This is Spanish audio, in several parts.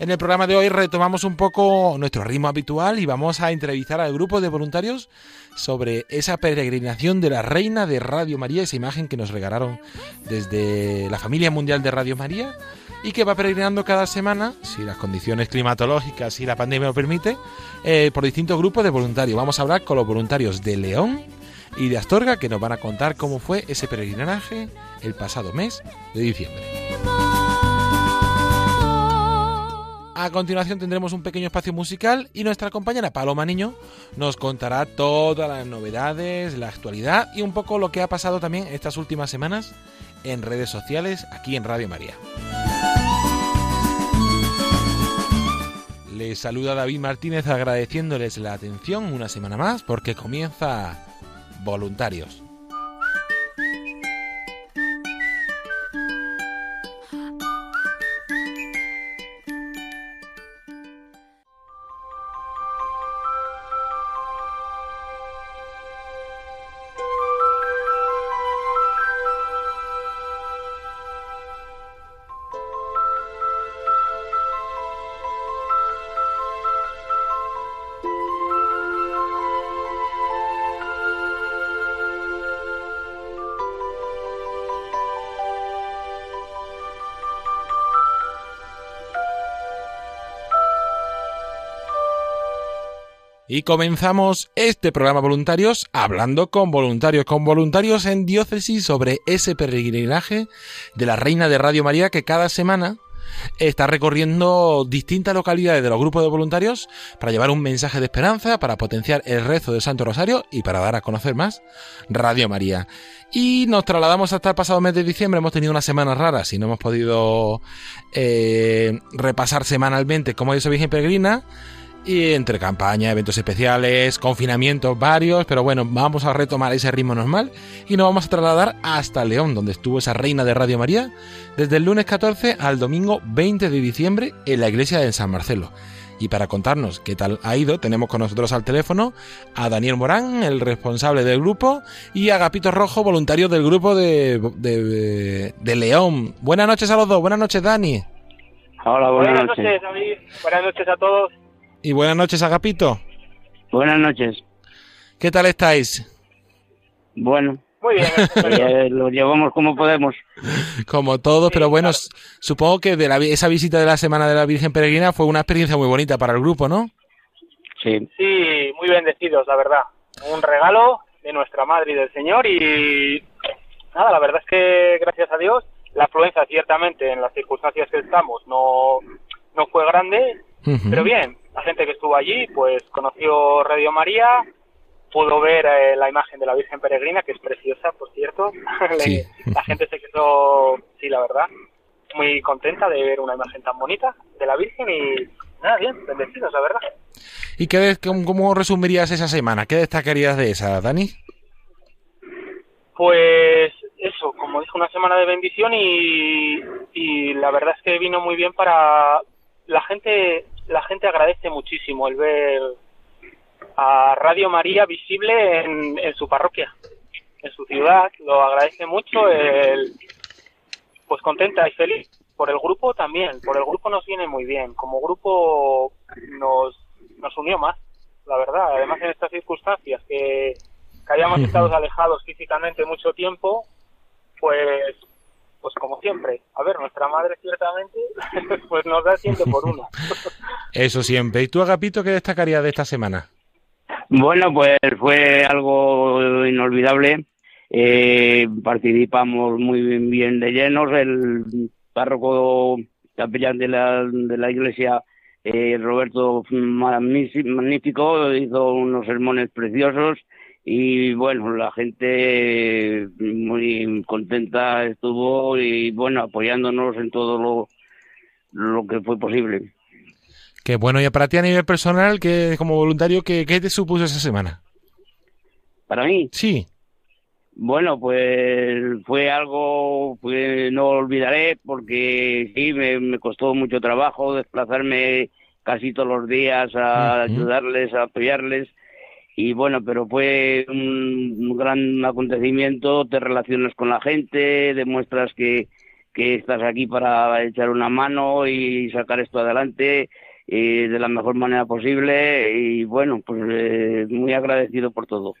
En el programa de hoy retomamos un poco nuestro ritmo habitual y vamos a entrevistar al grupo de voluntarios sobre esa peregrinación de la reina de Radio María, esa imagen que nos regalaron desde la familia mundial de Radio María y que va peregrinando cada semana, si las condiciones climatológicas y la pandemia lo permite, eh, por distintos grupos de voluntarios. Vamos a hablar con los voluntarios de León y de Astorga que nos van a contar cómo fue ese peregrinaje el pasado mes de diciembre. A continuación tendremos un pequeño espacio musical y nuestra compañera Paloma Niño nos contará todas las novedades, la actualidad y un poco lo que ha pasado también estas últimas semanas en redes sociales aquí en Radio María. Les saluda David Martínez agradeciéndoles la atención una semana más porque comienza Voluntarios. Y comenzamos este programa voluntarios hablando con voluntarios, con voluntarios en diócesis sobre ese peregrinaje de la Reina de Radio María que cada semana está recorriendo distintas localidades de los grupos de voluntarios para llevar un mensaje de esperanza, para potenciar el rezo del Santo Rosario y para dar a conocer más Radio María. Y nos trasladamos hasta el pasado mes de diciembre, hemos tenido unas semanas raras y no hemos podido eh, repasar semanalmente cómo es Virgen Peregrina. Y entre campaña, eventos especiales, confinamientos varios, pero bueno, vamos a retomar ese ritmo normal y nos vamos a trasladar hasta León, donde estuvo esa reina de Radio María, desde el lunes 14 al domingo 20 de diciembre en la iglesia de San Marcelo. Y para contarnos qué tal ha ido, tenemos con nosotros al teléfono a Daniel Morán, el responsable del grupo, y a Agapito Rojo, voluntario del grupo de, de, de León. Buenas noches a los dos, buenas noches Dani. Hola, buenas, Buenas noches. noches, David. Buenas noches a todos. Y buenas noches Agapito. Buenas noches. ¿Qué tal estáis? Bueno, Muy bien. eh, lo llevamos como podemos. Como todos, pero bueno, claro. supongo que de la, esa visita de la Semana de la Virgen Peregrina fue una experiencia muy bonita para el grupo, ¿no? Sí, Sí, muy bendecidos, la verdad. Un regalo de nuestra Madre y del Señor y nada, la verdad es que gracias a Dios la afluencia ciertamente en las circunstancias que estamos no, no fue grande, pero bien, la gente que estuvo allí pues conoció Radio María, pudo ver eh, la imagen de la Virgen Peregrina, que es preciosa, por cierto. Sí. la gente se quedó, sí, la verdad, muy contenta de ver una imagen tan bonita de la Virgen y, nada, bien, bendecidos, la verdad. ¿Y qué, cómo resumirías esa semana? ¿Qué destacarías de esa, Dani? Pues eso, como dijo, una semana de bendición y, y la verdad es que vino muy bien para la gente. La gente agradece muchísimo el ver a Radio María visible en, en su parroquia, en su ciudad. Lo agradece mucho. El, pues contenta y feliz. Por el grupo también. Por el grupo nos viene muy bien. Como grupo nos, nos unió más, la verdad. Además en estas circunstancias que que hayamos estado alejados físicamente mucho tiempo, pues pues como siempre, a ver, nuestra madre ciertamente pues nos da siempre por uno. Eso siempre. ¿Y tú, Agapito, qué destacarías de esta semana? Bueno, pues fue algo inolvidable. Eh, participamos muy bien, bien de llenos. El párroco capellán de la, de la iglesia, eh, Roberto magnífico, magnífico, hizo unos sermones preciosos y bueno, la gente muy contenta estuvo y bueno, apoyándonos en todo lo, lo que fue posible. Qué bueno. Y para ti a nivel personal, que como voluntario, ¿qué, qué te supuso esa semana? Para mí, Sí. Bueno, pues fue algo que no olvidaré porque sí, me, me costó mucho trabajo desplazarme casi todos los días a ayudarles, a apoyarles. Y bueno, pero fue un, gran acontecimiento, te relacionas con la gente, demuestras que, estás aquí para echar una mano y sacar esto adelante eh, de la mejor manera posible. Y bueno, pues eh, muy agradecido por todo.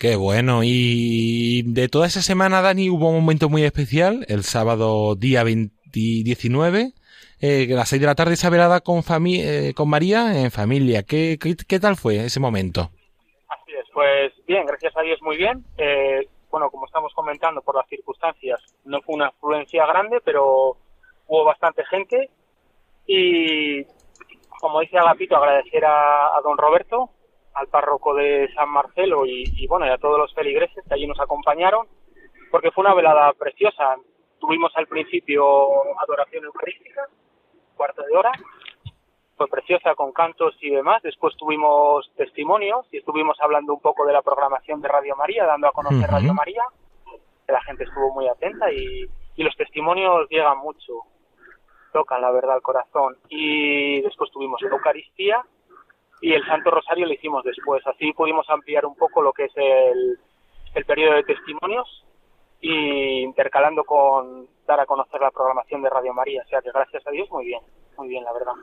Qué bueno. Y de toda esa semana, Dani, hubo un momento muy especial, el sábado día 20 19, eh, a las 6 de la tarde, esa velada con, con María en familia. ¿Qué, qué, qué tal fue ese momento? Bien, gracias a Dios muy bien. Eh, bueno, como estamos comentando, por las circunstancias, no fue una afluencia grande, pero hubo bastante gente. Y como dice Agapito, agradecer a, don Roberto, al párroco de San Marcelo y, y, bueno, y a todos los feligreses que allí nos acompañaron, porque fue una velada preciosa. Tuvimos al principio adoración eucarística, cuarto de hora, fue preciosa con cantos y demás. Después tuvimos testimonios y estuvimos hablando un poco de la programación de Radio María, dando a conocer. Radio María. La gente estuvo muy atenta y, y los testimonios llegan mucho, tocan la verdad al corazón. Y después tuvimos Eucaristía y el Santo Rosario lo hicimos después. Así pudimos ampliar un poco lo que es el, el periodo de testimonios y intercalando con dar a conocer la programación de Radio María. O sea que gracias a Dios muy bien, muy bien la verdad.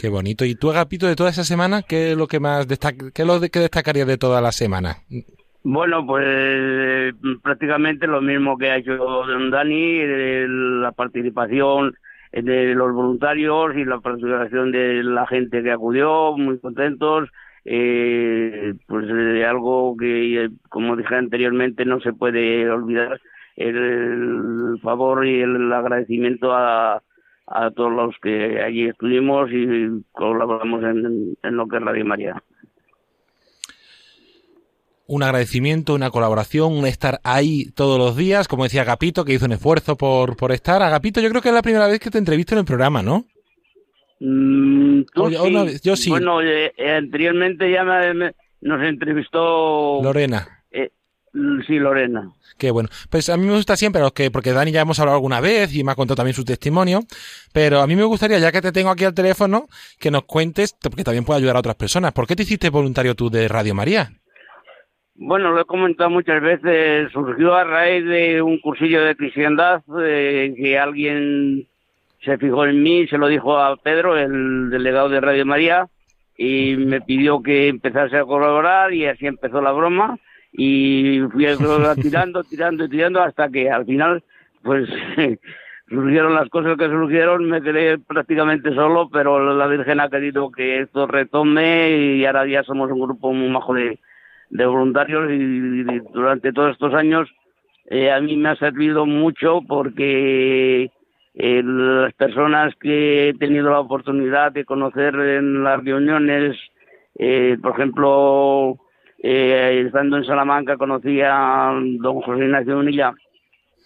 Qué bonito. ¿Y tú, Agapito, de toda esa semana, qué es lo que más destaca, qué lo de- que destacarías de toda la semana? Bueno, pues eh, prácticamente lo mismo que ha hecho don Dani, eh, la participación de los voluntarios y la participación de la gente que acudió, muy contentos. Eh, pues eh, algo que, eh, como dije anteriormente, no se puede olvidar, el favor y el agradecimiento a, a todos los que allí estuvimos y colaboramos en, en lo que es Radio María. Un agradecimiento, una colaboración, un estar ahí todos los días, como decía Agapito, que hizo un esfuerzo por, por estar. Agapito, yo creo que es la primera vez que te entrevisto en el programa, ¿no? Mm, tú sí. yo sí. Bueno, eh, eh, anteriormente ya me- me- nos entrevistó. Lorena. Mm, sí, Lorena. Qué bueno. Pues a mí me gusta siempre, los que, porque Dani ya hemos hablado alguna vez y me ha contado también su testimonio, pero a mí me gustaría, ya que te tengo aquí al teléfono, que nos cuentes, porque también puede ayudar a otras personas. ¿Por qué te hiciste voluntario tú de Radio María? Bueno, lo he comentado muchas veces. Surgió a raíz de un cursillo de cristiandad eh, que alguien se fijó en mí, se lo dijo a Pedro, el delegado de Radio María, y me pidió que empezase a colaborar y así empezó la broma y fui tirando, tirando y tirando hasta que al final, pues surgieron las cosas que surgieron, me quedé prácticamente solo, pero la Virgen ha querido que esto retome y ahora ya somos un grupo muy majo de, de voluntarios y, y durante todos estos años eh, a mí me ha servido mucho porque eh, las personas que he tenido la oportunidad de conocer en las reuniones, eh, por ejemplo, eh, estando en Salamanca conocí a don José Ignacio Unilla,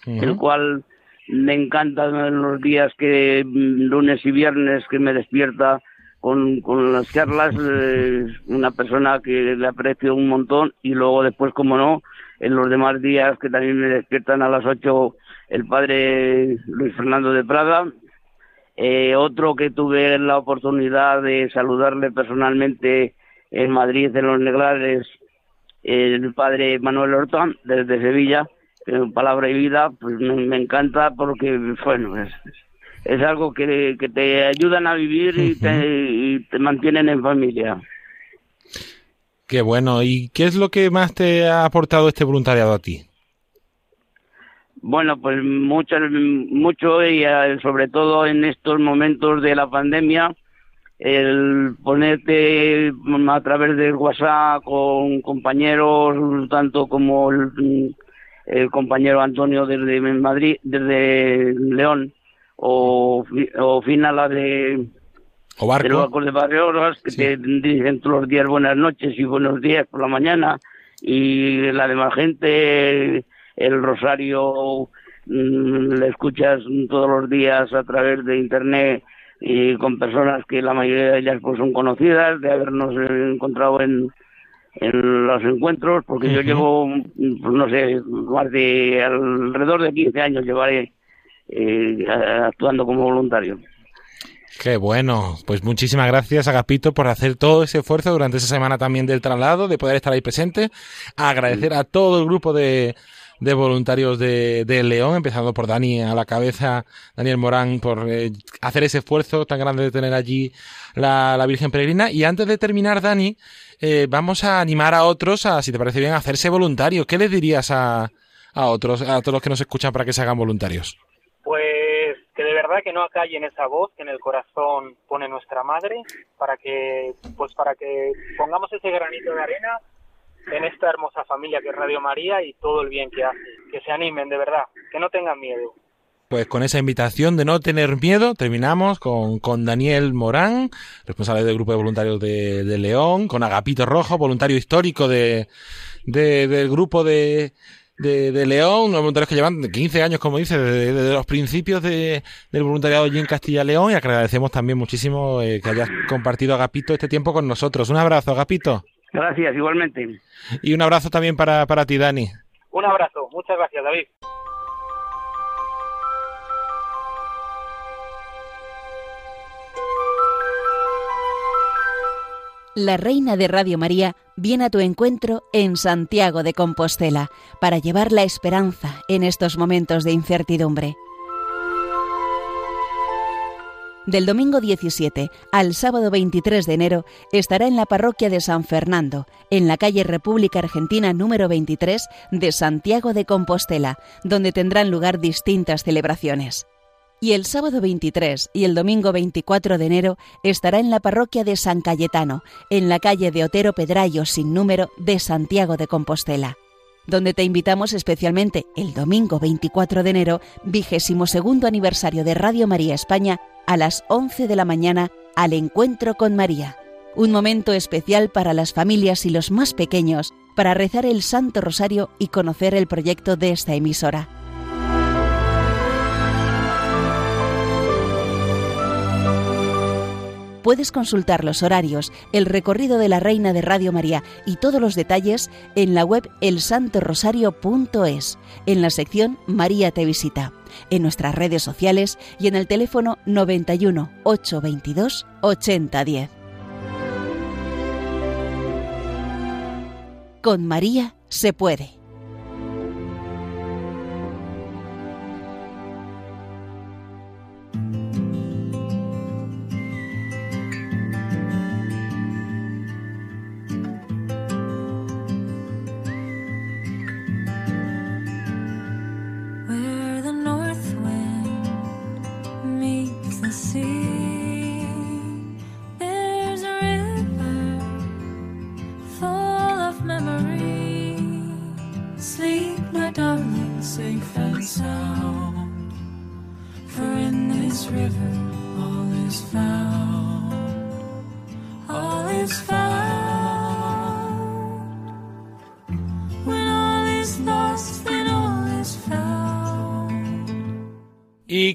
el cual me encantan los días que mm, lunes y viernes que me despierta con, con las charlas, eh, una persona que le aprecio un montón y luego después, como no, en los demás días que también me despiertan a las 8 el padre Luis Fernando de Prada, eh, otro que tuve la oportunidad de saludarle personalmente en Madrid, en los Neglares, el padre Manuel Horta, desde Sevilla, Palabra y Vida, pues me, encanta porque, bueno, es, es algo que, que, te ayudan a vivir y te, y te mantienen en familia. Qué bueno. ¿Y qué es lo que más te ha aportado este voluntariado a ti? Bueno, pues mucho, mucho y eh, sobre todo en estos momentos de la pandemia, el ponerte a través del WhatsApp con compañeros, tanto como el, el compañero Antonio desde Madrid, desde León, o, o Finala de, o barco. de los de que te dicen todos los días buenas noches y buenos días por la mañana, y la demás gente el rosario mm, le escuchas todos los días a través de internet y con personas que la mayoría de ellas pues son conocidas de habernos encontrado en, en los encuentros porque yo llevo pues, no sé más de alrededor de 15 años llevaré eh, actuando como voluntario Qué bueno. Pues muchísimas gracias, Agapito, por hacer todo ese esfuerzo durante esa semana también del traslado, de poder estar ahí presente. Agradecer a todo el grupo de, de voluntarios de, de, León, empezando por Dani a la cabeza, Daniel Morán, por eh, hacer ese esfuerzo tan grande de tener allí la, la Virgen Peregrina. Y antes de terminar, Dani, eh, vamos a animar a otros a, si te parece bien, a hacerse voluntarios. ¿Qué les dirías a, a otros, a todos los que nos escuchan para que se hagan voluntarios? Pues que de verdad que no acallen esa voz que en el corazón pone nuestra madre para que pues para que pongamos ese granito de arena en esta hermosa familia que es Radio María y todo el bien que hace. Que se animen, de verdad, que no tengan miedo. Pues con esa invitación de no tener miedo, terminamos con, con Daniel Morán, responsable del grupo de voluntarios de, de León, con Agapito Rojo, voluntario histórico de, de del grupo de, de, León, unos voluntarios que llevan 15 años, como dice, desde, los principios de, del voluntariado allí en Castilla-León y agradecemos también muchísimo eh, que hayas compartido, Agapito, este tiempo con nosotros. Un abrazo, Agapito. Gracias, igualmente. Y un abrazo también para, para ti, Dani. Un abrazo, muchas gracias, David. La Reina de Radio María viene a tu encuentro en Santiago de Compostela para llevar la esperanza en estos momentos de incertidumbre. Del domingo 17 al sábado 23 de enero estará en la parroquia de San Fernando, en la calle República Argentina número 23 de Santiago de Compostela, donde tendrán lugar distintas celebraciones. Y el sábado 23 y el domingo 24 de enero estará en la parroquia de San Cayetano, en la calle de Otero Pedrayo sin número de Santiago de Compostela donde te invitamos especialmente el domingo 24 de enero, vigésimo segundo aniversario de Radio María España, a las 11 de la mañana al Encuentro con María. Un momento especial para las familias y los más pequeños para rezar el Santo Rosario y conocer el proyecto de esta emisora. Puedes consultar los horarios, el recorrido de la Reina de Radio María y todos los detalles en la web elsantorosario.es, en la sección María te visita, en nuestras redes sociales y en el teléfono 91 822 8010. Con María se puede.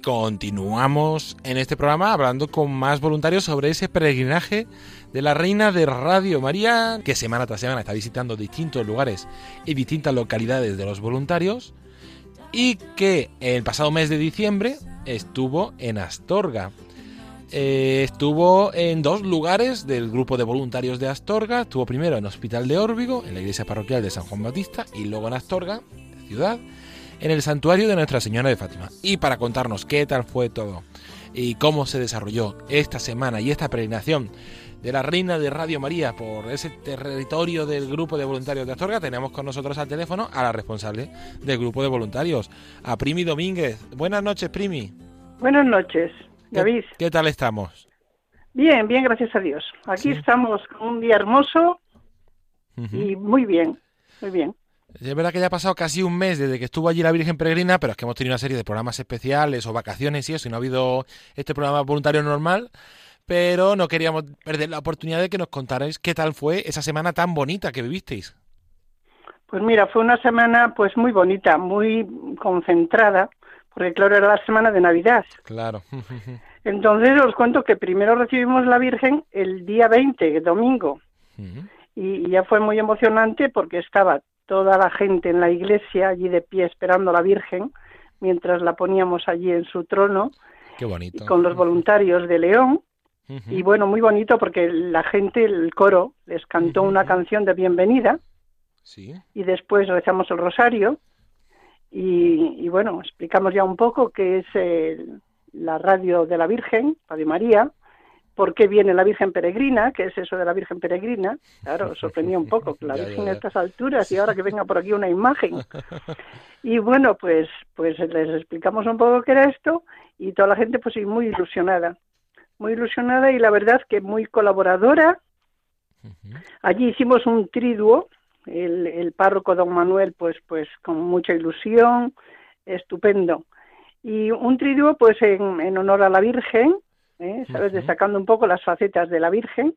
Continuamos en este programa hablando con más voluntarios sobre ese peregrinaje de la Reina de Radio María, que semana tras semana está visitando distintos lugares y distintas localidades de los voluntarios, y que el pasado mes de diciembre estuvo en Astorga. Eh, estuvo en dos lugares del grupo de voluntarios de Astorga. Estuvo primero en Hospital de Órbigo, en la iglesia parroquial de San Juan Bautista, y luego en Astorga, ciudad, en el santuario de Nuestra Señora de Fátima. Y para contarnos qué tal fue todo y cómo se desarrolló esta semana y esta peregrinación de la Reina de Radio María por ese territorio del grupo de voluntarios de Astorga, tenemos con nosotros al teléfono a la responsable del grupo de voluntarios, a Primi Domínguez. Buenas noches, Primi. Buenas noches, David. ¿Qué, qué tal estamos? Bien, bien, gracias a Dios. Aquí Sí. estamos con un día hermoso y muy bien, muy bien. Es verdad que ya ha pasado casi un mes desde que estuvo allí la Virgen Peregrina, pero es que hemos tenido una serie de programas especiales o vacaciones y eso, y no ha habido este programa voluntario normal. Pero no queríamos perder la oportunidad de que nos contarais qué tal fue esa semana tan bonita que vivisteis. Pues mira, fue una semana pues muy bonita, muy concentrada, porque claro, era la semana de Navidad. Claro. Entonces os cuento que primero recibimos la Virgen el día 20, domingo, y ya fue muy emocionante porque estaba toda la gente en la iglesia allí de pie esperando a la Virgen, mientras la poníamos allí en su trono, Qué bonito. y con los voluntarios de León. Y bueno, muy bonito porque la gente, el coro, les cantó una canción de bienvenida Sí. y después rezamos el rosario y, y bueno, explicamos ya un poco qué es el- la radio de la Virgen, Radio María, por qué viene la Virgen Peregrina, qué es eso de la Virgen Peregrina. Claro, sorprendía un poco que la Ya, Virgen ya. a estas alturas y ahora que venga por aquí una imagen. Y bueno, pues, pues les explicamos un poco qué era esto y toda la gente pues sí, muy ilusionada, muy ilusionada y la verdad que muy colaboradora. Allí hicimos un triduo, el, el párroco don Manuel pues, pues con mucha ilusión, estupendo. Y un triduo pues en, en honor a la Virgen, ¿eh? ¿sabes? Ujú. Destacando un poco las facetas de la Virgen.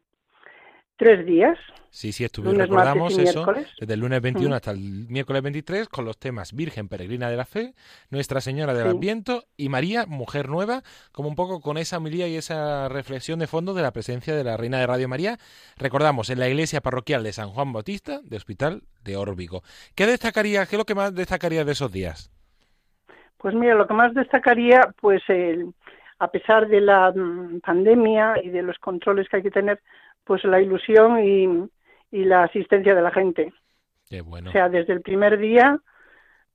Tres días, Sí, sí, estuvimos, Lunes, recordamos eso, miércoles. desde el lunes 21 Ujú. hasta el miércoles 23, con los temas Virgen Peregrina de la Fe, Nuestra Señora del Sí. Adviento y María, Mujer Nueva, como un poco con esa homilía y esa reflexión de fondo de la presencia de la Reina de Radio María. Recordamos, en la iglesia parroquial de San Juan Bautista, de Hospital de Órbigo. ¿Qué destacaría, qué es lo que más destacaría de esos días? Pues mira, lo que más destacaría, pues el, a pesar de la mm, pandemia y de los controles que hay que tener, pues la ilusión y, y la asistencia de la gente. Qué bueno. O sea, desde el primer día,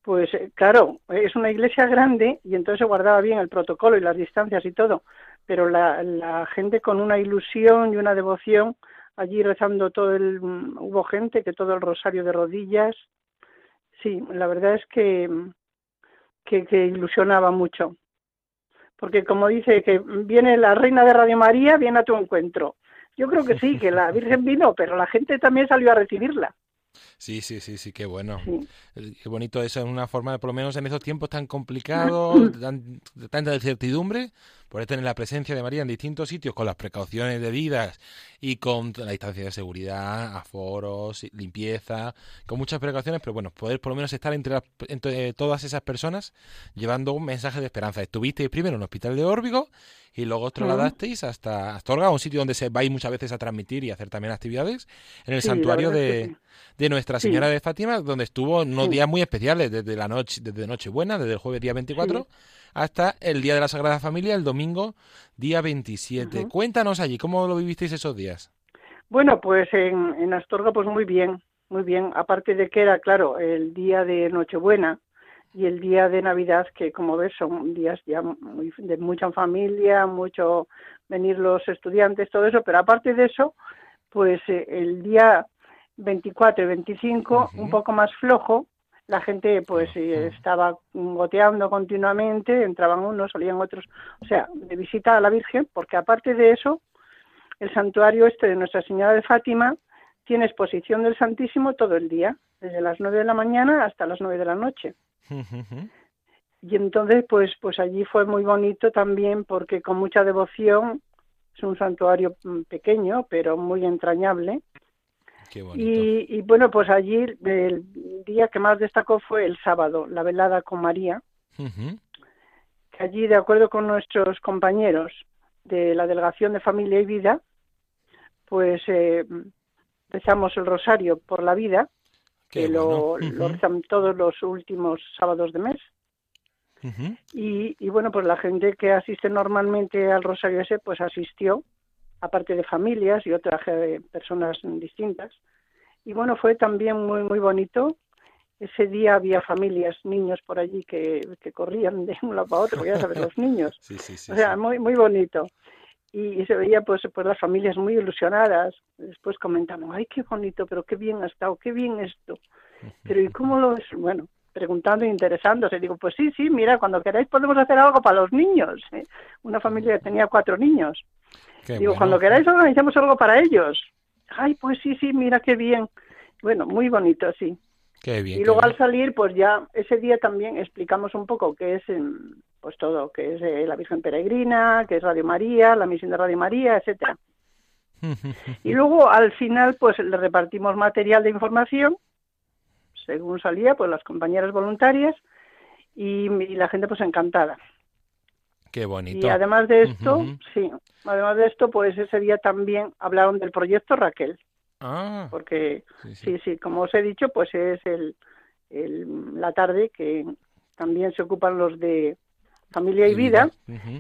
pues eh, claro, es una iglesia grande y entonces se guardaba bien el protocolo y las distancias y todo, pero la, la gente con una ilusión y una devoción, allí rezando todo el... mm, Hubo gente que todo el rosario de rodillas. Sí, la verdad es que, que, que ilusionaba mucho. Porque como dice que viene la reina de Radio María, viene a tu encuentro. Yo creo que sí, que la Virgen vino, pero la gente también salió a recibirla. Sí, sí, sí, sí, qué bueno. Sí. Qué bonito eso, en una forma, de, por lo menos en esos tiempos tan complicados, tan- de tanta incertidumbre, poder tener la presencia de María en distintos sitios con las precauciones debidas y con la distancia de seguridad, aforos, limpieza, con muchas precauciones, pero bueno, poder por lo menos estar entre, las- entre todas esas personas llevando un mensaje de esperanza. Estuvisteis primero en el hospital de Órbigo y luego os trasladasteis hasta Astorga, un sitio donde se vais muchas veces a transmitir y hacer también actividades, en el Sí, santuario de, sí. de Nuestra Sí. Señora de Fátima, donde estuvo unos días muy especiales, desde la noche, desde Nochebuena, desde el jueves día 24, Sí. Hasta el día de la Sagrada Familia, el domingo día 27. Ujú. Cuéntanos allí, ¿cómo lo vivisteis esos días? Bueno, pues en, en Astorga pues muy bien, muy bien. Aparte de que era, claro, el día de Nochebuena y el día de Navidad, que como ves son días ya muy, de mucha familia, mucho venir los estudiantes, todo eso, pero aparte de eso, pues eh, el día 24 y 25 Ujú. un poco más flojo, la gente pues eh, estaba goteando continuamente, entraban unos, salían otros, o sea, de visita a la Virgen, porque aparte de eso, el santuario este de Nuestra Señora de Fátima tiene exposición del Santísimo todo el día, desde las 9 de la mañana hasta las 9 de la noche. Y entonces, pues, pues allí fue muy bonito también porque con mucha devoción, es un santuario mm, pequeño, pero muy entrañable. Qué. Y, y bueno, pues allí el día que más destacó fue el sábado, la velada con María, que allí, de acuerdo con nuestros compañeros de la Delegación de Familia y Vida, pues eh, rezamos el rosario por la vida, Qué que lo, bueno. lo rezan todos los últimos sábados de mes. Y, y bueno, pues la gente que asiste normalmente al rosario ese, pues asistió, aparte de familias y otras eh, personas distintas. Y bueno, fue también muy, muy bonito. Ese día había familias, niños por allí que, que corrían de un lado para otro, ya sabes, los niños. Sí, sí, sí. O sea, muy, muy bonito. Y, y se veía pues, pues las familias muy ilusionadas. Después comentamos, ay, qué bonito, pero qué bien ha estado, qué bien esto. Pero ¿y cómo lo es? Bueno, preguntando e interesándose. Digo, pues sí, sí, mira, cuando queráis podemos hacer algo para los niños. ¿eh? Una familia que tenía cuatro niños. Qué Digo, bueno. cuando queráis organizamos algo para ellos. Ay, pues sí, sí, mira qué bien. Bueno, muy bonito, sí. Qué bien. Y luego bien. al salir, pues ya ese día también explicamos un poco qué es, em, pues todo, qué es eh, la Virgen Peregrina, qué es Radio María, la misión de Radio María, etcétera. Y luego al final, pues le repartimos material de información, según salía, pues las compañeras voluntarias y, y la gente pues encantada. Qué bonito. Y además de esto, sí, además de esto, pues ese día también hablaron del proyecto Raquel, Ah, porque sí, sí. Sí, sí, como os he dicho, pues es el, el- la tarde que también se ocupan los de familia y vida,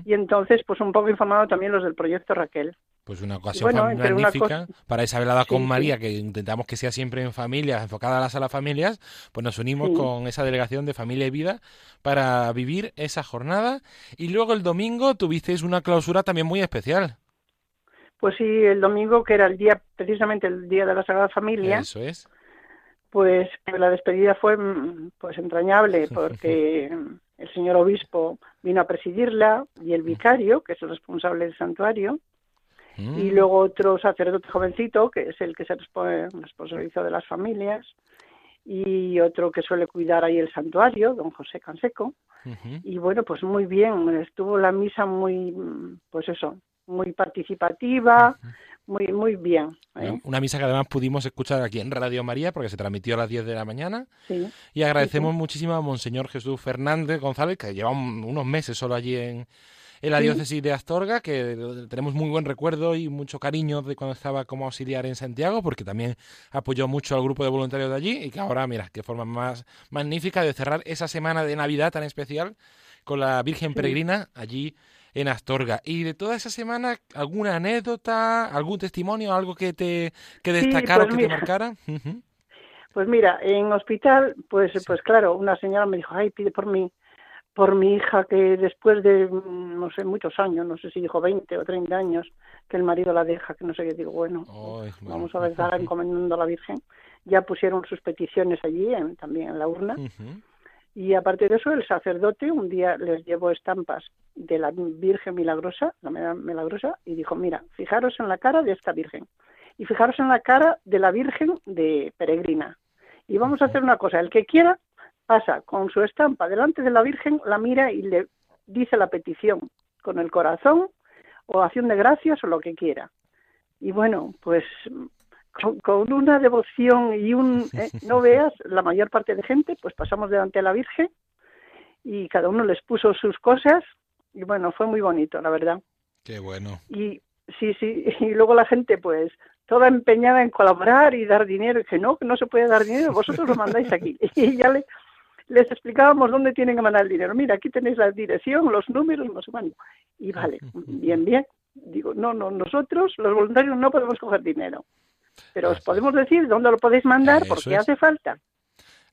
y entonces pues un poco informado también los del proyecto Raquel. Pues una ocasión bueno, una magnífica para esa velada Sí, con sí. María, que intentamos que sea siempre en familias, enfocada a las familias, pues nos unimos Sí. con esa delegación de familia y vida para vivir esa jornada. Y luego el domingo tuvisteis una clausura también muy especial. Pues sí, el domingo, que era el día, precisamente el día de la Sagrada Familia, Eso es. pues la despedida fue mm, pues entrañable, porque el señor obispo vino a presidirla y el vicario, que es el responsable del santuario, Mm. y luego otro sacerdote jovencito, que es el que se respo- responsabilizó de las familias, y otro que suele cuidar ahí el santuario, don José Canseco. Y bueno, pues muy bien, estuvo la misa muy, mm, pues eso, muy participativa, muy, muy bien. ¿eh? Una misa que además pudimos escuchar aquí en Radio María porque se transmitió a las 10 de la mañana. Sí, Y agradecemos muchísimo a Monseñor Jesús Fernández González, que lleva un- unos meses solo allí en, en la diócesis de Astorga, que tenemos muy buen recuerdo y mucho cariño de cuando estaba como auxiliar en Santiago, porque también apoyó mucho al grupo de voluntarios de allí y que ahora, mira, qué forma más magnífica de cerrar esa semana de Navidad tan especial con la Virgen. Peregrina allí en Astorga. Y de toda esa semana, ¿alguna anécdota, algún testimonio, algo que te que Sí, destacara o pues que te marcara? Pues mira, en hospital, pues, Sí. pues claro, una señora me dijo, ay, pide por mí, por mi hija que después de, mm, no sé, muchos años, no sé si dijo 20 o 30 años, que el marido la deja, que no sé qué, digo, bueno, vamos a rezar encomendando a la Virgen. Ya pusieron sus peticiones allí, en- también en la urna. Ujú. Y aparte de eso, el sacerdote un día les llevó estampas de la Virgen Milagrosa, la Mila- Milagrosa, y dijo, mira, fijaros en la cara de esta Virgen y fijaros en la cara de la Virgen de Peregrina. Y vamos a hacer una cosa, el que quiera pasa con su estampa delante de la Virgen, la mira y le dice la petición con el corazón o acción de gracias o lo que quiera. Y bueno, pues con, con una devoción y un, eh, no veas, la mayor parte de gente, pues pasamos delante de la Virgen y cada uno les puso sus cosas y bueno, fue muy bonito, la verdad. Qué bueno. Y sí, sí, y luego la gente pues toda empeñada en colaborar y dar dinero, y que no, que no se puede dar dinero, vosotros lo mandáis aquí. Y ya le, les explicábamos dónde tienen que mandar el dinero. Mira, aquí tenéis la dirección, los números, no sé cuándo. Y vale, bien, bien. Digo, no, no, nosotros, los voluntarios, no podemos coger dinero. Pero os Así podemos decir dónde lo podéis mandar Eso porque es. hace falta.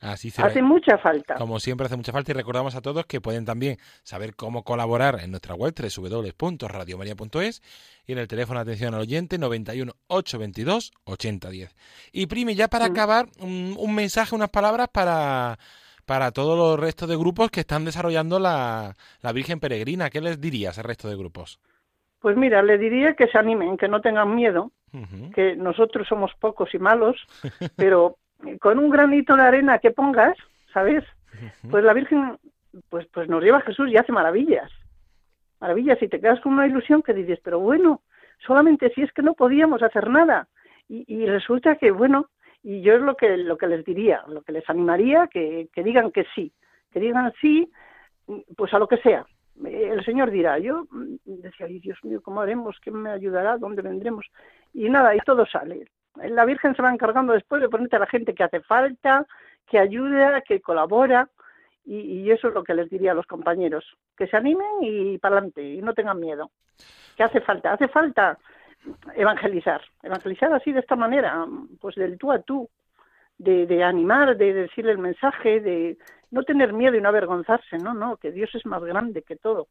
Así será. Hace mucha falta. Como siempre hace mucha falta y recordamos a todos que pueden también saber cómo colaborar en nuestra web www.radiomaria.es y en el teléfono de atención al oyente 91 822 8010. Y Primi, ya para acabar, un, un mensaje, unas palabras para, para todos los restos de grupos que están desarrollando la, la Virgen Peregrina. ¿Qué les dirías al resto de grupos? Pues mira, le diría que se animen, que no tengan miedo, que nosotros somos pocos y malos, pero con un granito de arena que pongas, ¿sabes? Pues la Virgen pues pues nos lleva a Jesús y hace maravillas. Maravillas y te quedas con una ilusión que dices, pero bueno, solamente si es que no podíamos hacer nada. Y, y resulta que bueno, y yo es lo que lo que les diría, lo que les animaría que, que digan que sí, que digan sí pues a lo que sea, el Señor dirá, yo mm, decía, ay Dios mío, ¿cómo haremos? ¿Quién me ayudará? ¿Dónde vendremos? Y nada, y todo sale. La Virgen se va encargando después de ponerte a la gente que hace falta, que ayuda, que colabora, y, eso es lo que les diría a los compañeros, que se animen y para adelante, y no tengan miedo. ¿Qué hace falta? Hace falta evangelizar, evangelizar así de esta manera, pues del tú a tú, de, de animar, de decirle el mensaje, de no tener miedo y no avergonzarse, no, no, que Dios es más grande que todo.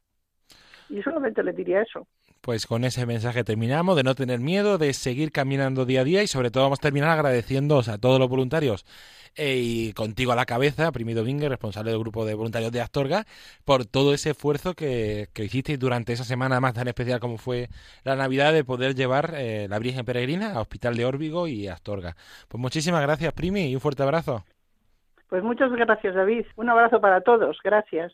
Y solamente le diría eso. Pues con ese mensaje terminamos, de no tener miedo, de seguir caminando día a día y sobre todo vamos a terminar agradeciéndoos a todos los voluntarios eh, y contigo a la cabeza, Primi Domínguez, responsable del grupo de voluntarios de Astorga, por todo ese esfuerzo que, que hicisteis durante esa semana más tan especial como fue la Navidad de poder llevar eh, la Virgen Peregrina a Hospital de Órbigo y Astorga. Pues muchísimas gracias, Primi, y un fuerte abrazo. Pues muchas gracias, David. Un abrazo para todos. Gracias.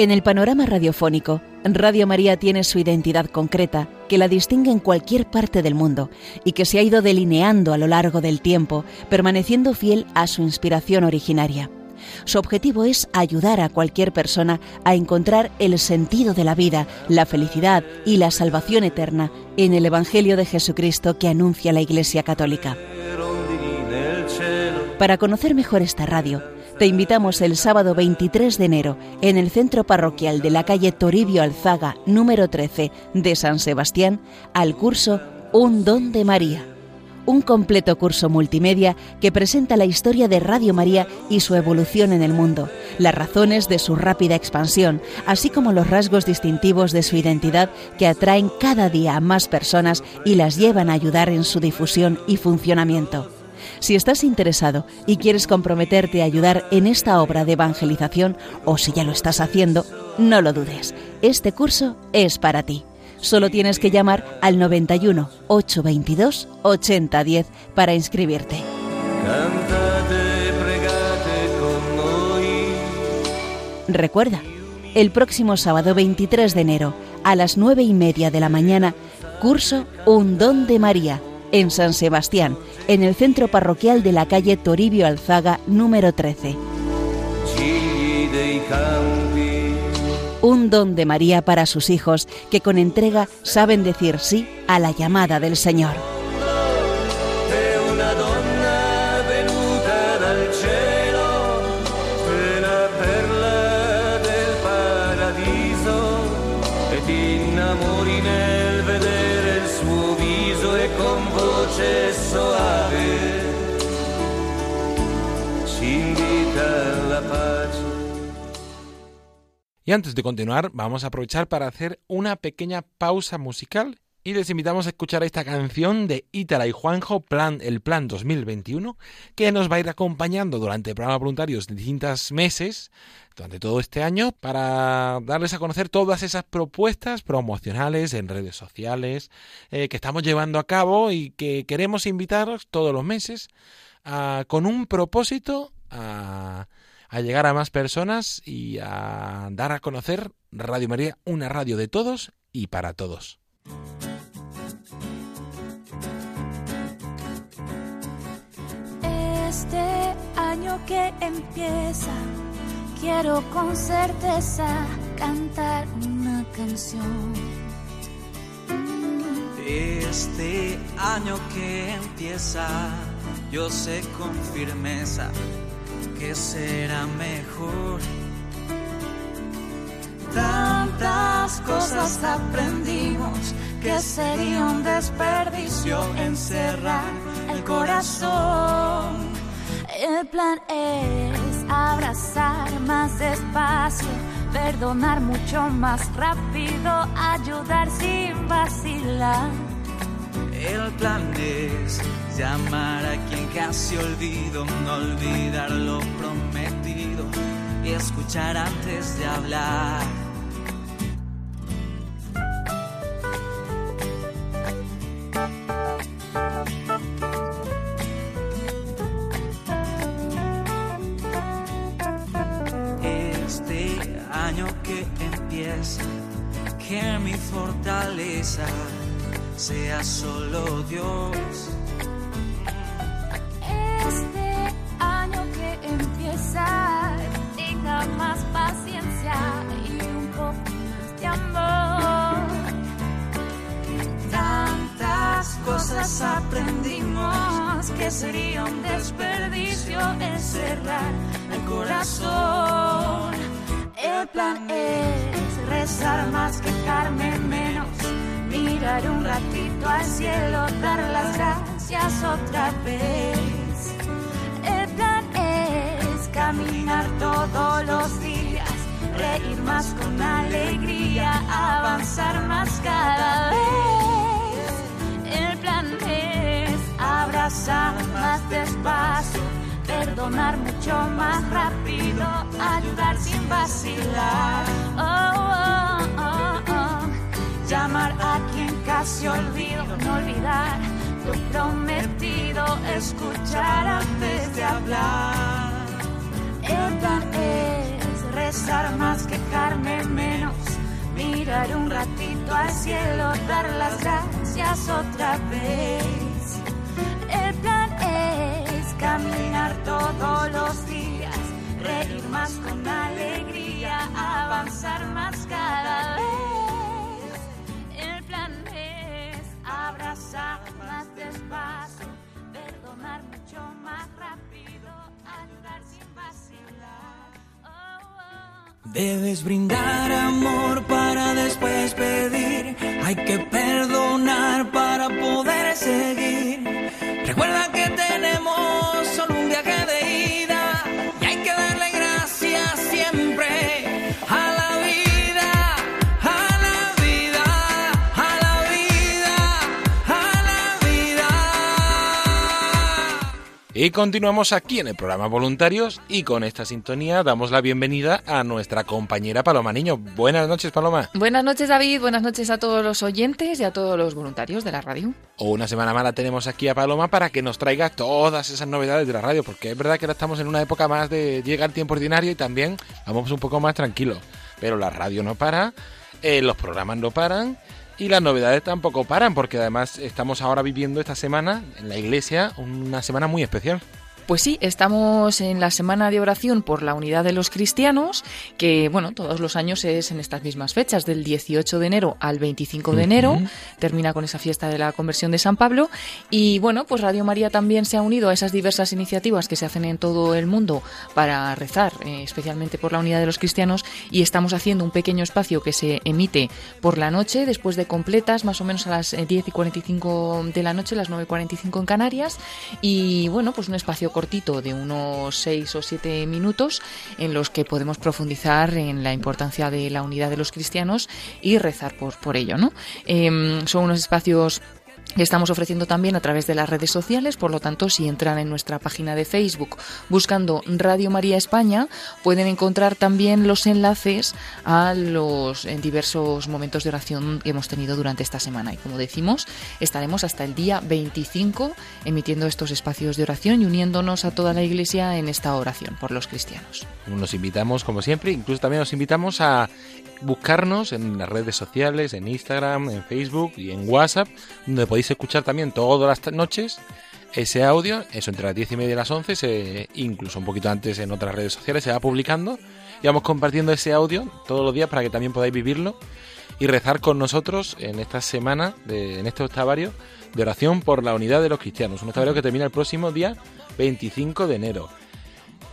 En el panorama radiofónico, Radio María tiene su identidad concreta, que la distingue en cualquier parte del mundo y que se ha ido delineando a lo largo del tiempo, permaneciendo fiel a su inspiración originaria. Su objetivo es ayudar a cualquier persona a encontrar el sentido de la vida, la felicidad y la salvación eterna en el Evangelio de Jesucristo que anuncia la Iglesia Católica. Para conocer mejor esta radio, te invitamos el sábado 23 de enero en el centro parroquial de la calle Toribio Alzaga, número 13 de San Sebastián, al curso Un Don de María. Un completo curso multimedia que presenta la historia de Radio María y su evolución en el mundo, las razones de su rápida expansión, así como los rasgos distintivos de su identidad que atraen cada día a más personas y las llevan a ayudar en su difusión y funcionamiento. Si estás interesado y quieres comprometerte a ayudar en esta obra de evangelización, o si ya lo estás haciendo, no lo dudes. Este curso es para ti. Solo tienes que llamar al 91 822 8010 para inscribirte. Recuerda, el próximo sábado 23 de enero a las 9 y media de la mañana, curso Un Don de María en San Sebastián, en el centro parroquial de la calle Toribio Alzaga, número 13. Un don de María para sus hijos que con entrega saben decir sí a la llamada del Señor. Y antes de continuar, vamos a aprovechar para hacer una pequeña pausa musical y les invitamos a escuchar esta canción de Ítala y Juanjo, Plan, el Plan 2021, que nos va a ir acompañando durante el programa voluntarios de distintos meses, durante todo este año, para darles a conocer todas esas propuestas promocionales en redes sociales eh, que estamos llevando a cabo y que queremos invitaros todos los meses con un propósito a a llegar a más personas y a dar a conocer Radio María, una radio de todos y para todos. Este año que empieza, quiero con certeza cantar una canción. Este año que empieza, yo sé con firmeza que será mejor. Tantas cosas aprendimos que sería un desperdicio encerrar el corazón. El plan es abrazar más despacio, perdonar mucho más rápido, ayudar sin vacilar. El plan es llamar a quien casi olvido, no olvidar lo prometido y escuchar antes de hablar. Este año que empieza, que mi fortaleza sea solo Dios. Este año que empieza, tenga más paciencia y un poco más de amor. Tantas cosas aprendimos que sería un desperdicio encerrar el corazón. El plan es rezar más que Carmen menos mirar un ratito al cielo, dar las gracias otra vez. El plan es caminar todos los días, reír más con alegría, avanzar más cada vez. El plan es abrazar más despacio, perdonar mucho más rápido, ayudar sin vacilar. Oh, oh. Llamar a quien casi olvido, no olvidar lo prometido, escuchar antes de hablar. Plan es rezar más, quejarme menos, mirar un ratito al cielo, dar las gracias otra vez. El plan es caminar todos los días, reír más con alegría, avanzar más cada más despacio, perdonar mucho más rápido, ayudar sin vacilar. Oh, oh. Debes brindar amor para después pedir. Hay que perdonar para poder seguir. Y continuamos aquí en el programa Voluntarios y con esta sintonía damos la bienvenida a nuestra compañera Paloma Niño. Buenas noches, Paloma. Buenas noches, David. Buenas noches a todos los oyentes y a todos los voluntarios de la radio. O una semana más la tenemos aquí a Paloma para que nos traiga todas esas novedades de la radio, porque es verdad que ahora estamos en una época más de llega el tiempo ordinario y también vamos un poco más tranquilos. Pero la radio no para, eh, los programas no paran y las novedades tampoco paran, porque además estamos ahora viviendo esta semana en la iglesia una semana muy especial. Pues sí, estamos en la semana de oración por la unidad de los cristianos, que bueno, todos los años es en estas mismas fechas, del 18 de enero al 25 de enero, termina con esa fiesta de la conversión de San Pablo. Y bueno, pues Radio María también se ha unido a esas diversas iniciativas que se hacen en todo el mundo para rezar, eh, especialmente por la unidad de los cristianos, y estamos haciendo un pequeño espacio que se emite por la noche, después de completas, más o menos a las eh, 10 y 45 de la noche, las 9 y 45 en Canarias, y bueno, pues un espacio cortito de unos 6 o 7 minutos en los que podemos profundizar en la importancia de la unidad de los cristianos y rezar por, por ello. ¿no? Em, son unos espacios estamos ofreciendo también a través de las redes sociales, por lo tanto, si entran en nuestra página de Facebook buscando Radio María España, pueden encontrar también los enlaces a los diversos momentos de oración que hemos tenido durante esta semana. Y como decimos, estaremos hasta el día 25 emitiendo estos espacios de oración y uniéndonos a toda la Iglesia en esta oración por los cristianos. Nos invitamos, como siempre, incluso también nos invitamos a buscarnos en las redes sociales, en Instagram, en Facebook y en WhatsApp, donde podéis escuchar también todas las noches ese audio, eso entre las 10 y media y las 11, se, incluso un poquito antes en otras redes sociales, se va publicando y vamos compartiendo ese audio todos los días para que también podáis vivirlo y rezar con nosotros en esta semana, de, en este octavario de oración por la unidad de los cristianos. Un octavario que termina el próximo día 25 de enero.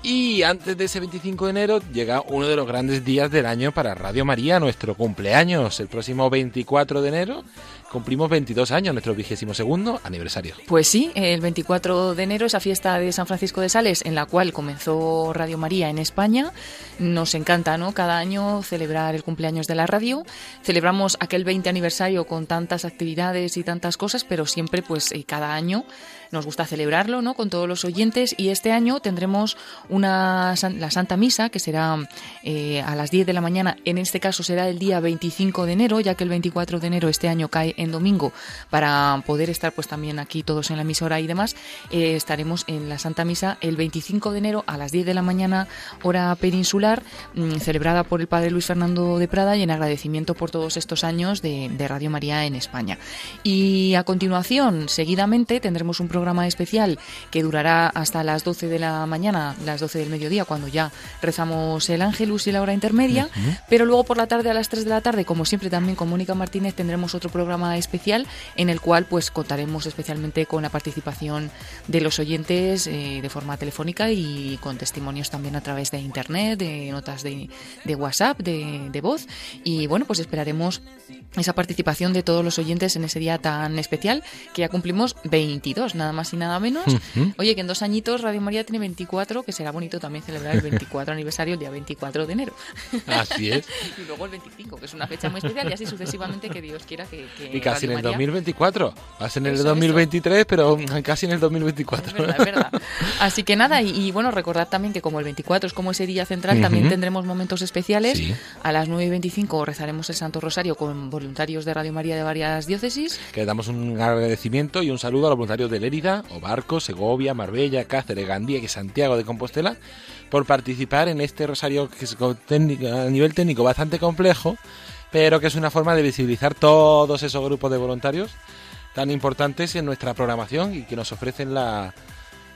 Y antes de ese 25 de enero llega uno de los grandes días del año para Radio María, nuestro cumpleaños. El próximo 24 de enero cumplimos 22 años, nuestro vigésimo segundo aniversario. Pues sí, el 24 de enero, esa fiesta de San Francisco de Sales, en la cual comenzó Radio María en España. Nos encanta, ¿no? Cada año celebrar el cumpleaños de la radio. Celebramos aquel 20 aniversario con tantas actividades y tantas cosas, pero siempre, pues, eh, cada año nos gusta celebrarlo, ¿no? Con todos los oyentes. Y este año tendremos una la Santa Misa, que será eh, a las 10 de la mañana. En este caso será el día 25 de enero, ya que el 24 de enero este año cae en domingo, para poder estar pues también aquí todos en la emisora y demás. eh, estaremos en la Santa Misa el 25 de enero a las 10 de la mañana, hora peninsular, mm, celebrada por el Padre Luis Fernando de Prada y en agradecimiento por todos estos años de, de Radio María en España. Y a continuación, seguidamente, tendremos un programa especial que durará hasta las 12 de la mañana, las 12 del mediodía, cuando ya rezamos el Ángelus y la hora intermedia. Pero luego por la tarde, a las 3 de la tarde, como siempre también con Mónica Martínez, tendremos otro programa programa especial en el cual pues contaremos especialmente con la participación de los oyentes eh, de forma telefónica y con testimonios también a través de internet, de notas de, de WhatsApp, de, de voz. Y bueno, pues esperaremos esa participación de todos los oyentes en ese día tan especial que ya cumplimos 22, nada más y nada menos. Oye, que en dos añitos Radio María tiene 24, que será bonito también celebrar el 24 aniversario el día 24 de enero. Así es. y luego el 25, que es una fecha muy especial, y así sucesivamente que Dios quiera que... que Y casi en el María- 2024. Vas en el Eso, 2023, pero casi en el 2024. Es verdad, es verdad. Así que nada, y, y bueno, recordad también que como el 24 es como ese día central, también tendremos momentos especiales. Sí. A las 9 y 25 rezaremos el Santo Rosario con voluntarios de Radio María de varias diócesis. Que le damos un agradecimiento y un saludo a los voluntarios de Lérida, Obarco, Segovia, Marbella, Cáceres, Gandía y Santiago de Compostela por participar en este rosario que es a nivel técnico bastante complejo, pero que es una forma de visibilizar todos esos grupos de voluntarios tan importantes en nuestra programación y que nos ofrecen la,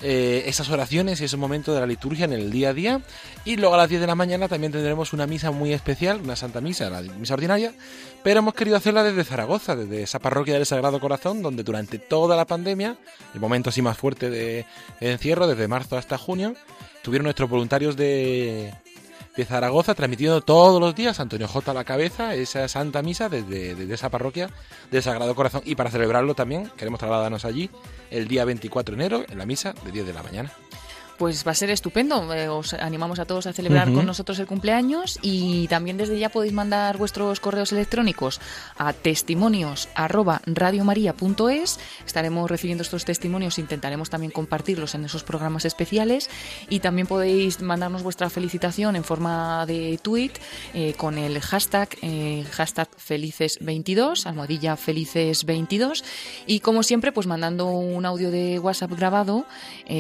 eh, esas oraciones y esos momentos de la liturgia en el día a día. Y luego a las 10 de la mañana también tendremos una misa muy especial, una Santa Misa, la misa ordinaria, pero hemos querido hacerla desde Zaragoza, desde esa parroquia del Sagrado Corazón, donde durante toda la pandemia, el momento así más fuerte de, de encierro, desde marzo hasta junio, tuvieron nuestros voluntarios de, de Zaragoza transmitiendo todos los días, Antonio J. a la cabeza, esa Santa Misa desde, desde esa parroquia del Sagrado Corazón. Y para celebrarlo también queremos trasladarnos allí el día 24 de enero en la misa de 10 de la mañana pues va a ser estupendo. Eh, os animamos a todos a celebrar con nosotros el cumpleaños y también desde ya podéis mandar vuestros correos electrónicos a testimonios arroba .es. Estaremos recibiendo estos testimonios, e intentaremos también compartirlos en esos programas especiales y también podéis mandarnos vuestra felicitación en forma de tweet eh, con el hashtag, eh, hashtag felices22, almohadilla felices22 y como siempre pues mandando un audio de WhatsApp grabado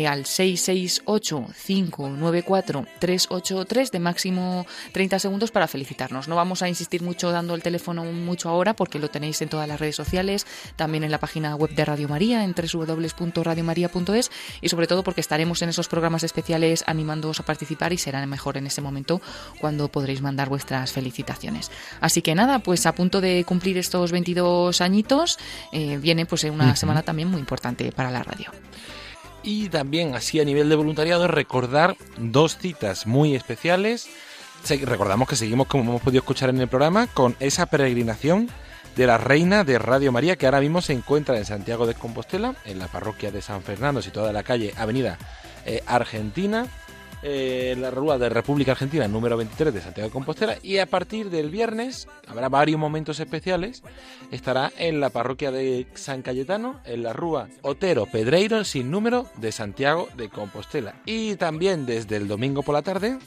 al 668 68594-383 de máximo 30 segundos para felicitarnos. No vamos a insistir mucho dando el teléfono mucho ahora porque lo tenéis en todas las redes sociales, también en la página web de Radio María, en www.radiomaria.es y sobre todo porque estaremos en esos programas especiales animándoos a participar y serán mejor en ese momento cuando podréis mandar vuestras felicitaciones. Así que nada, pues a punto de cumplir estos 22 añitos, eh, viene pues una semana también muy importante para la radio. Y también, así a nivel de voluntariado, recordar dos citas muy especiales. Recordamos que seguimos, como hemos podido escuchar en el programa, con esa peregrinación de la Reina de Radio María, que ahora mismo se encuentra en Santiago de Compostela, en la parroquia de San Fernando, situada en la calle Avenida eh, Argentina, eh, la Rúa de República Argentina, número 23 de Santiago de Compostela. Y a partir del viernes habrá varios momentos especiales. Estará en la parroquia de San Cayetano, en la Rúa Otero Pedreiro, sin número de Santiago de Compostela. Y también desde el domingo por la tarde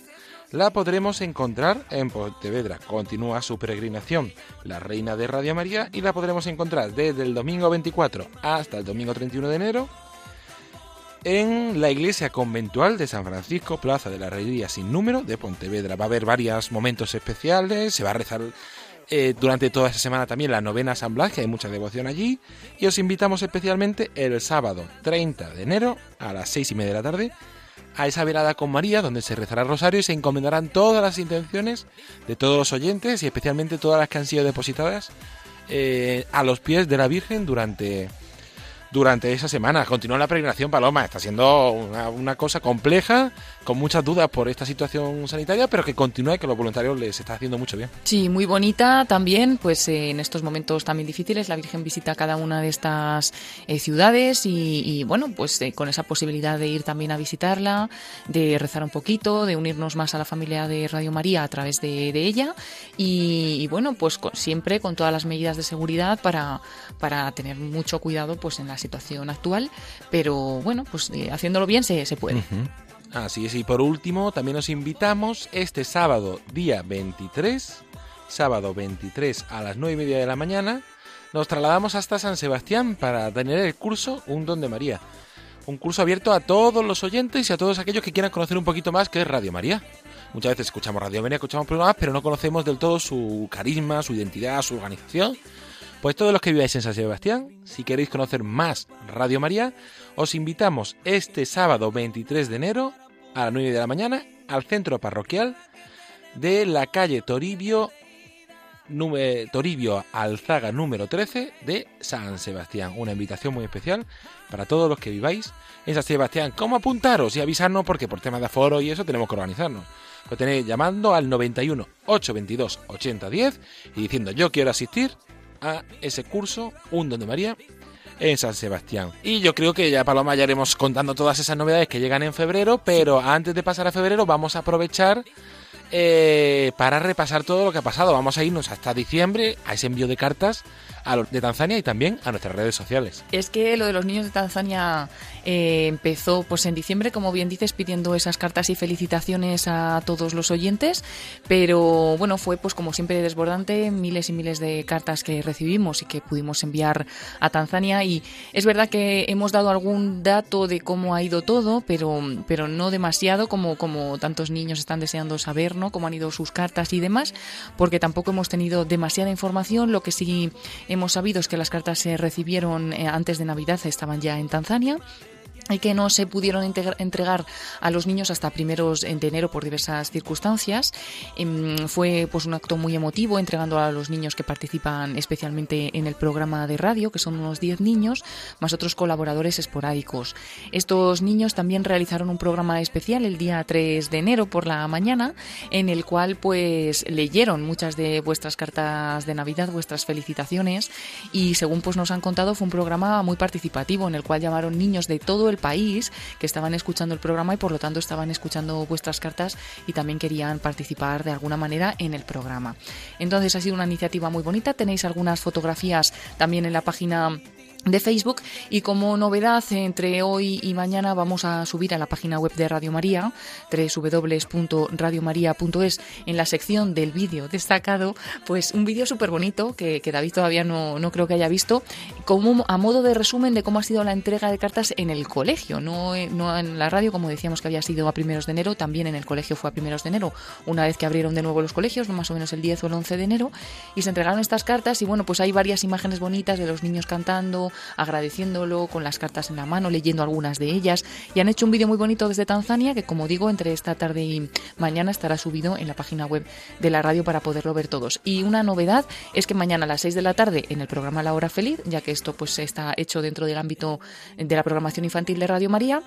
la podremos encontrar en Pontevedra. Continúa su peregrinación la Reina de Radio María y la podremos encontrar desde el domingo 24 hasta el domingo 31 de enero en la iglesia conventual de San Francisco, Plaza de la Herrería sin número de Pontevedra. Va a haber varios momentos especiales, se va a rezar eh, durante toda esa semana también la novena San Blas, que hay mucha devoción allí, y os invitamos especialmente el sábado 30 de enero a las seis y media de la tarde a esa velada con María, donde se rezará el rosario y se encomendarán todas las intenciones de todos los oyentes y especialmente todas las que han sido depositadas eh, a los pies de la Virgen durante, durante esa semana. Continúa la peregrinación Paloma, está siendo una, una cosa compleja, con muchas dudas por esta situación sanitaria, pero que continúa y que los voluntarios les está haciendo mucho bien. Sí, muy bonita también, pues eh, en estos momentos también difíciles la Virgen visita cada una de estas eh, ciudades y, bueno, pues eh, con esa posibilidad de ir también a visitarla, de rezar un poquito, de unirnos más a la familia de Radio María a través de, ella y, bueno, pues siempre con todas las medidas de seguridad para, para tener mucho cuidado pues en la situación actual, pero bueno, pues eh, haciéndolo bien se, se puede. Así es, y por último, también os invitamos este sábado, día 23, sábado 23 a las 9 y media de la mañana, nos trasladamos hasta San Sebastián para tener el curso Un Don de María. Un curso abierto a todos los oyentes y a todos aquellos que quieran conocer un poquito más qué es Radio María. Muchas veces escuchamos Radio María, escuchamos programas, pero no conocemos del todo su carisma, su identidad, su organización. Pues todos los que viváis en San Sebastián, si queréis conocer más Radio María, os invitamos este sábado 23 de enero a las 9 de la mañana al centro parroquial de la calle Toribio Toribio Alzaga número 13 de San Sebastián. Una invitación muy especial para todos los que viváis en San Sebastián. ¿Cómo apuntaros y avisarnos? Porque por temas de aforo y eso tenemos que organizarnos. Lo tenéis llamando al 91 822 8010 y diciendo yo quiero asistir a ese curso Un Don de María en San Sebastián. Y yo creo que ya Paloma ya iremos contando todas esas novedades que llegan en febrero, pero antes de pasar a febrero vamos a aprovechar eh, para repasar todo lo que ha pasado. Vamos a irnos hasta diciembre a ese envío de cartas a los de Tanzania y también a nuestras redes sociales. Es que lo de los niños de Tanzania eh, empezó pues en diciembre, como bien dices, pidiendo esas cartas y felicitaciones a todos los oyentes, pero bueno, fue pues como siempre desbordante, miles y miles de cartas que recibimos y que pudimos enviar a Tanzania y es verdad que hemos dado algún dato de cómo ha ido todo, pero, pero no demasiado como, como tantos niños están deseando saber, ¿no? Cómo han ido sus cartas y demás, porque tampoco hemos tenido demasiada información, lo que sí hemos sabido es que las cartas se recibieron eh, antes de Navidad, estaban ya en Tanzania y que no se pudieron entregar a los niños hasta primeros de enero por diversas circunstancias. Em, fue pues un acto muy emotivo entregando a los niños que participan especialmente en el programa de radio, que son unos 10 niños, más otros colaboradores esporádicos. Estos niños también realizaron un programa especial el día 3 de enero por la mañana, en el cual pues leyeron muchas de vuestras cartas de Navidad, vuestras felicitaciones y según pues nos han contado fue un programa muy participativo en el cual llamaron niños de todo el país que estaban escuchando el programa y por lo tanto estaban escuchando vuestras cartas y también querían participar de alguna manera en el programa. Entonces ha sido una iniciativa muy bonita. Tenéis algunas fotografías también en la página de Facebook. Y como novedad entre hoy y mañana vamos a subir a la página web de Radio María www.radiomaria.es en la sección del vídeo destacado pues un vídeo súper bonito que, David todavía no, no, creo que haya visto como a modo de resumen de cómo ha sido la entrega de cartas en el colegio. No, no en la radio como decíamos que había sido a primeros de enero también en el colegio fue a primeros de enero. Una vez que abrieron de nuevo los colegios más o menos el 10 o el 11 de enero y se entregaron estas cartas y bueno pues hay varias imágenes bonitas de los niños cantando agradeciéndolo con las cartas en la mano, leyendo algunas de ellas. Y han hecho un vídeo muy bonito desde Tanzania que, como digo, entre esta tarde y mañana estará subido en la página web de la radio para poderlo ver todos. Y una novedad es que mañana a las 6 de la tarde en el programa La Hora Feliz, ya que esto pues está hecho dentro del ámbito de la programación infantil de Radio María,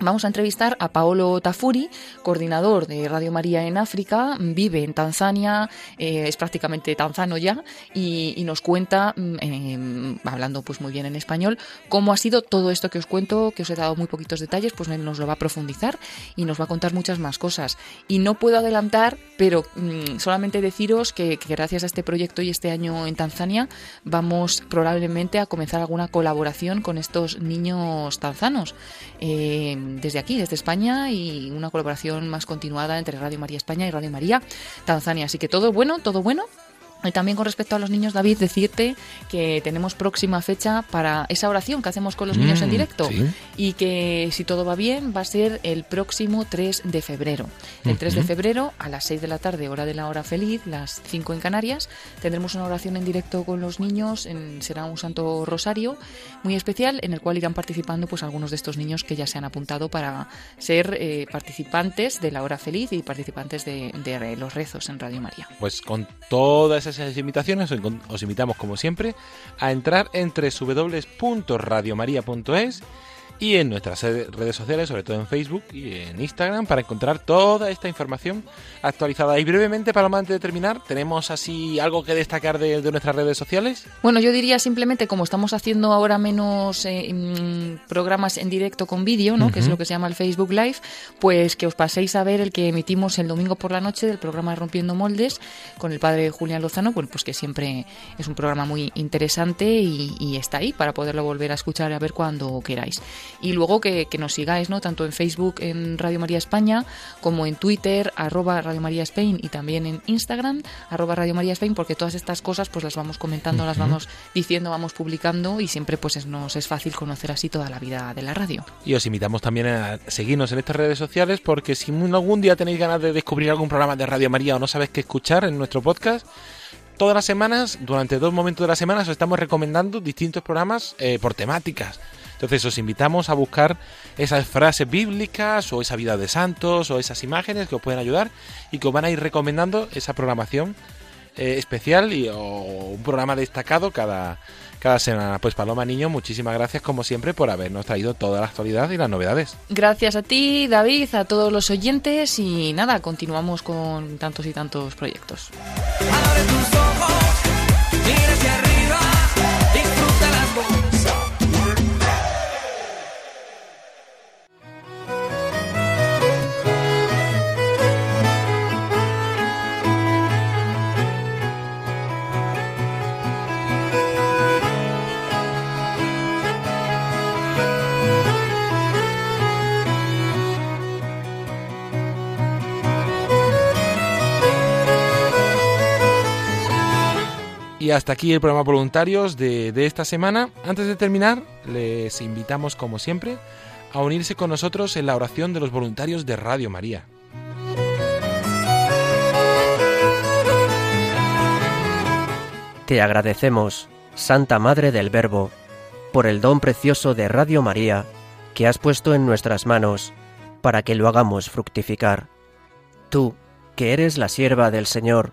Vamos a entrevistar a Paolo Tafuri, coordinador de Radio María en África, vive en Tanzania, eh, es prácticamente tanzano ya, y, nos cuenta, mm, em, hablando pues muy bien en español, cómo ha sido todo esto que os cuento, que os he dado muy poquitos detalles, pues nos lo va a profundizar y nos va a contar muchas más cosas. Y no puedo adelantar, pero mm, solamente deciros que, gracias a este proyecto y este año en Tanzania vamos probablemente a comenzar alguna colaboración con estos niños tanzanos. Eh, desde aquí, desde España, y una colaboración más continuada entre Radio María España y Radio María Tanzania. Así que todo bueno, todo bueno. Y también con respecto a los niños, David, decirte que tenemos próxima fecha para esa oración que hacemos con los niños en mm, directo y que si todo va bien va a ser el próximo 3 de febrero. El 3 de febrero a las 6 de la tarde, hora de la hora feliz, las 5 en Canarias, tendremos una oración en directo con los niños, en, será un santo rosario muy especial en el cual irán participando pues algunos de estos niños que ya se han apuntado para ser eh, participantes de la hora feliz y participantes de, de los rezos en Radio María. Pues con todas esas invitaciones, os invitamos como siempre a entrar en www.radiomaria.es y en nuestras redes sociales, sobre todo en Facebook y en Instagram, para encontrar toda esta información actualizada. Y brevemente, para antes de terminar, ¿tenemos así algo que destacar de, nuestras redes sociales? Bueno, yo diría simplemente, como estamos haciendo ahora menos eh, mm, programas en directo con vídeo, ¿no? que es lo que se llama el Facebook Live, pues que os paséis a ver el que emitimos el domingo por la noche del programa Rompiendo Moldes con el padre Julián Lozano, bueno, pues que siempre es un programa muy interesante y, y está ahí para poderlo volver a escuchar y a ver cuando queráis y luego que, nos sigáis, ¿no? Tanto en Facebook en Radio María España como en Twitter, arroba Radio María Spain y también en Instagram, arroba Radio María Spain, porque todas estas cosas pues las vamos comentando, las vamos diciendo, vamos publicando y siempre pues nos es fácil conocer así toda la vida de la radio. Y os invitamos también a seguirnos en estas redes sociales porque si algún día tenéis ganas de descubrir algún programa de Radio María o no sabéis qué escuchar en nuestro podcast, todas las semanas, durante dos momentos de la semana, os estamos recomendando distintos programas eh, por temáticas. Entonces os invitamos a buscar esas frases bíblicas o esa vida de santos o esas imágenes que os pueden ayudar y que os van a ir recomendando esa programación eh, especial y, o un programa destacado cada, cada semana. Pues Paloma Niño, muchísimas gracias como siempre por habernos traído toda la actualidad y las novedades. Gracias a ti, David, a todos los oyentes y nada, continuamos con tantos y tantos proyectos. Y hasta aquí el programa voluntarios de, de esta semana. Antes de terminar, les invitamos, como siempre, a unirse con nosotros en la oración de los voluntarios de Radio María. Te agradecemos, Santa Madre del Verbo, por el don precioso de Radio María que has puesto en nuestras manos para que lo hagamos fructificar. Tú, que eres la sierva del Señor,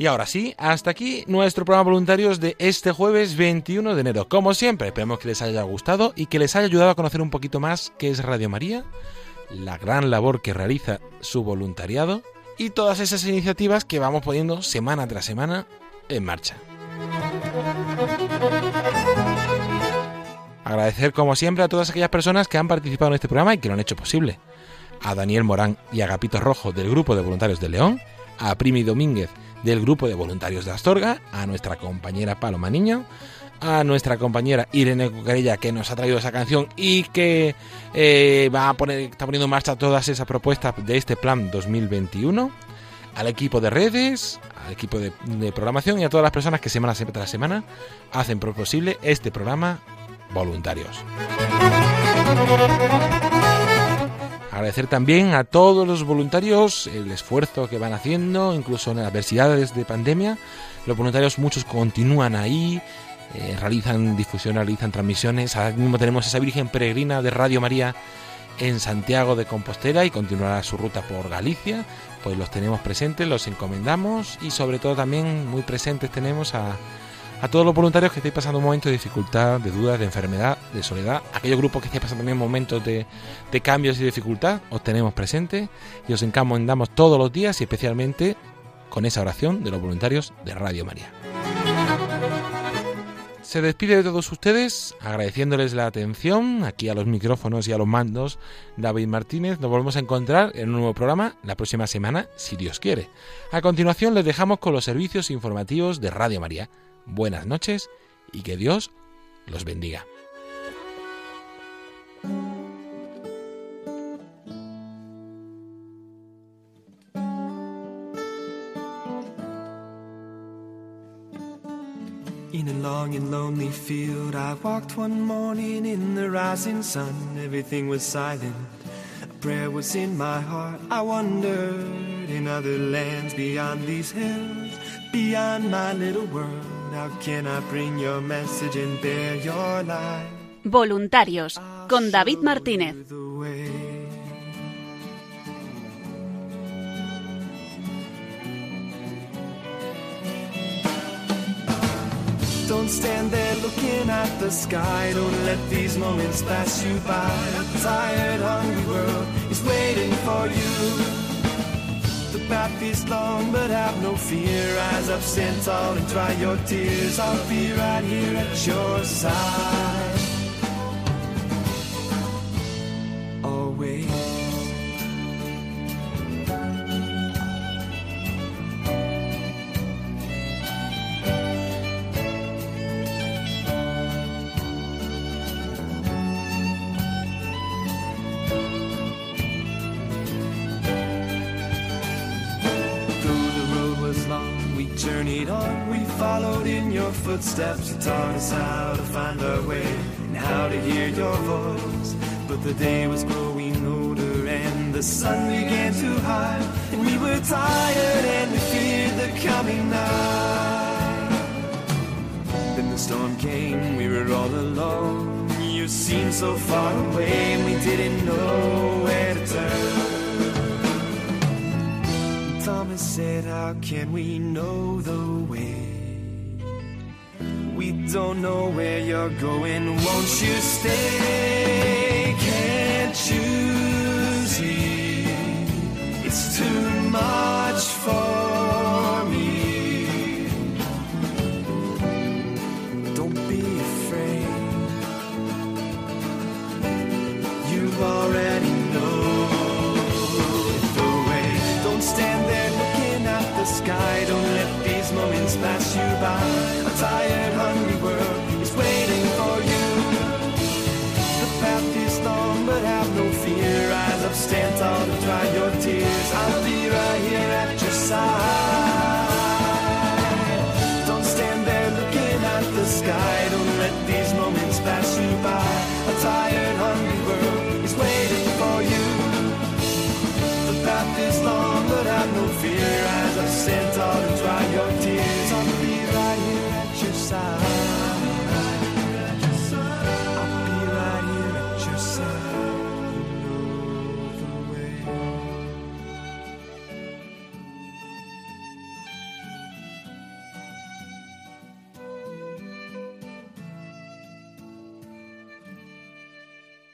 Y ahora sí, hasta aquí nuestro programa voluntarios de este jueves 21 de enero. Como siempre, esperemos que les haya gustado y que les haya ayudado a conocer un poquito más qué es Radio María, la gran labor que realiza su voluntariado y todas esas iniciativas que vamos poniendo semana tras semana en marcha. Agradecer como siempre a todas aquellas personas que han participado en este programa y que lo han hecho posible. A Daniel Morán y a Gapito Rojo del Grupo de Voluntarios de León, a Primi Domínguez del Grupo de Voluntarios de Astorga, a nuestra compañera Paloma Niño, a nuestra compañera Irene Cucarella que nos ha traído esa canción y que eh, va a poner, está poniendo en marcha todas esas propuestas de este plan 2021, al equipo de redes, al equipo de, de programación y a todas las personas que semana tras semana hacen posible este programa voluntarios. Agradecer también a todos los voluntarios el esfuerzo que van haciendo, incluso en las adversidades de pandemia. Los voluntarios muchos continúan ahí, eh, realizan difusión, realizan transmisiones. Ahora mismo tenemos esa Virgen Peregrina de Radio María en Santiago de Compostela y continuará su ruta por Galicia. Pues los tenemos presentes, los encomendamos y sobre todo también muy presentes tenemos a, a todos los voluntarios que estáis pasando un momento de dificultad, de dudas, de enfermedad, de soledad, aquellos grupos que estáis pasando también momentos de, de cambios y dificultad, os tenemos presentes y os encomendamos todos los días y especialmente con esa oración de los voluntarios de Radio María. Se despide de todos ustedes agradeciéndoles la atención aquí a los micrófonos y a los mandos David Martínez. Nos volvemos a encontrar en un nuevo programa la próxima semana, si Dios quiere. A continuación les dejamos con los servicios informativos de Radio María. Buenas noches y que Dios los bendiga. In a long and lonely field, I walked one morning in the rising sun. Everything was silent. A prayer was in my heart. I wondered in other lands beyond these hills, beyond my little world. How can I bring your message and bear your light? Voluntarios con David Martínez. Don't stand there looking at the sky. Don't let these moments pass you by. A tired, hungry world is waiting for you. Path is long, but have no fear. Rise up, stand tall, and dry your tears. I'll be right here at your side. The day was growing older and the sun began to hide. And we were tired and we feared the coming night. Then the storm came, we were all alone. You seemed so far away and we didn't know where to turn. Thomas said, How can we know the way? We don't know where you're going. Won't you stay? Much for